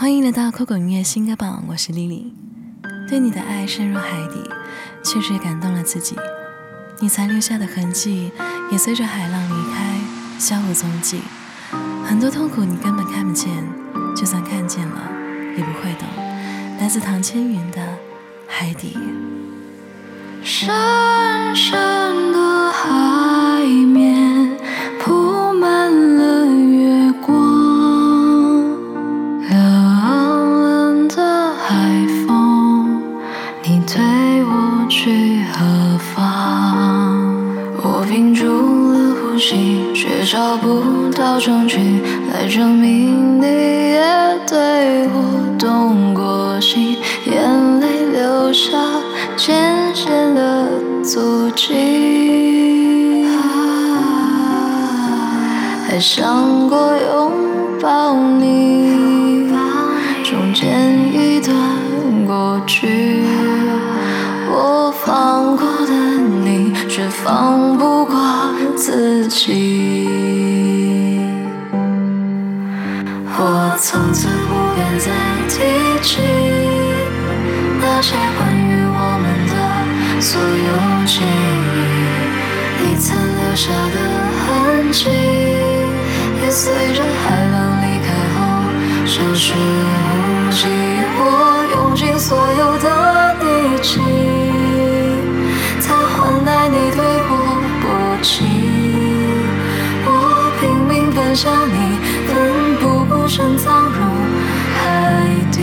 欢迎来到酷狗音乐新歌榜，我是丽丽。对你的爱深入海底，确实感动了自己。你残留下的痕迹，也随着海浪离开，消无踪迹。很多痛苦你根本看不见，就算看见了，也不会懂。来自唐千云的《海底》。深深你推我去何方？我屏住了呼吸，却找不到证据来证明你也对我动过心，眼泪流下。渐渐的足迹，还想过拥抱你，中间一段过去，己。我从此不敢再提起那些关于我们的所有记忆，你曾留下的痕迹，也随着海浪离开后消失无迹。命奔向你，奋不顾身葬入海底。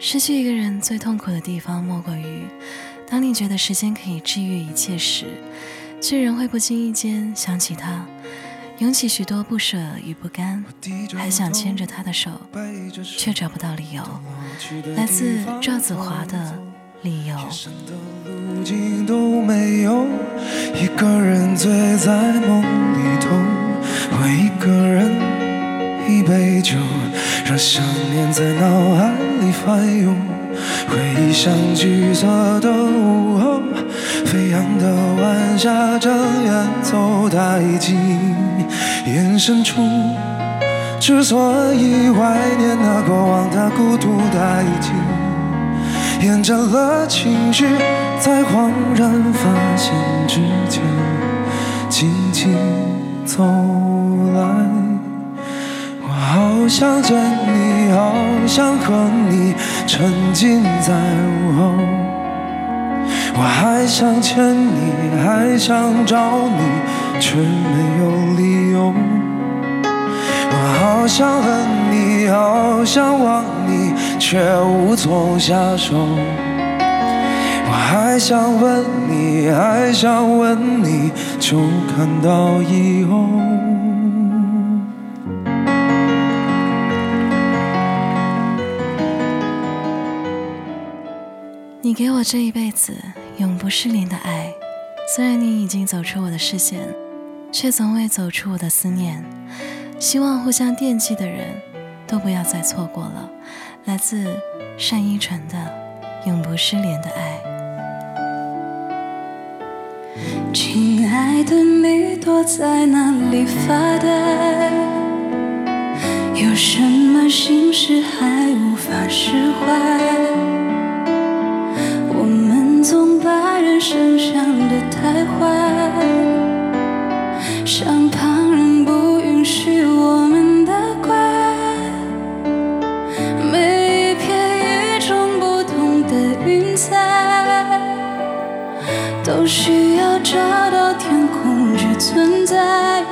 失去一个人最痛苦的地方，莫过于当你觉得时间可以治愈一切时，却仍会不经意间想起他，涌起许多不舍与不甘，还想牵着他的手，却找不到理由。来自赵子华的理由。路径都没有，一个人醉在梦里头，我一个人一杯酒，让想念在脑海里翻涌。回忆像橘色的午后，飞扬的晚霞正演奏太极，眼深处。之所以怀念那过往的孤独殆尽。厌倦了情绪，在恍然发现之前，静静走来。我好想见你，好想和你沉浸在午后。我还想牵你，还想找你，却没有理由。我好想恨你，好想忘你，却无从下手。我还想问你，还想问你，就看到以后。你给我这一辈子永不失联的爱，虽然你已经走出我的视线，却从未走出我的思念。希望互相惦记的人都不要再错过了。来自单依纯的《永不失联的爱》。亲爱的，你躲在哪里发呆？有什么心事还无法释怀？需要找到天空去存在。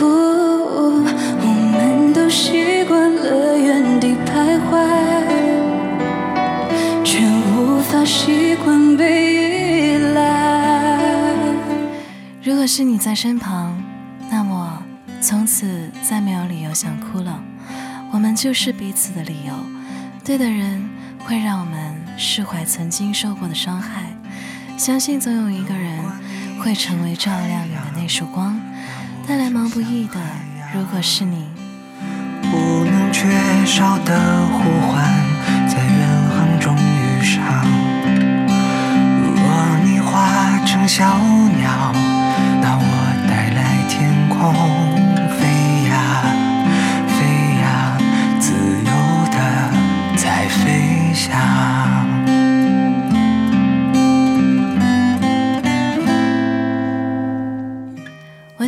哦，我们都习惯了原地徘徊，却无法习惯被依赖。如果是你在身旁，那么从此再没有理由想哭了。我们就是彼此的理由。对的人会让我们释怀曾经受过的伤害，相信总有一个人会成为照亮你的那束光，带来毛不易的。如果是你，不能缺少的呼唤，在远航中遇上。若你化成小鸟，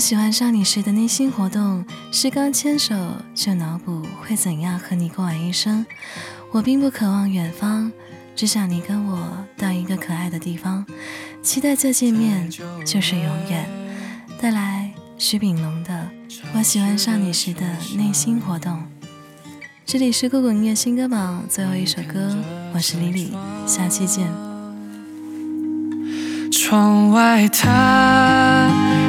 喜欢上你时的内心活动是刚牵手就脑补会怎样和你过完一生。我并不渴望远方，只想你跟我到一个可爱的地方，期待再见面就是永远。带来徐秉龙的《我喜欢上你时的内心活动》。这里是酷狗音乐新歌榜最后一首歌，我是李李，下期见。窗外它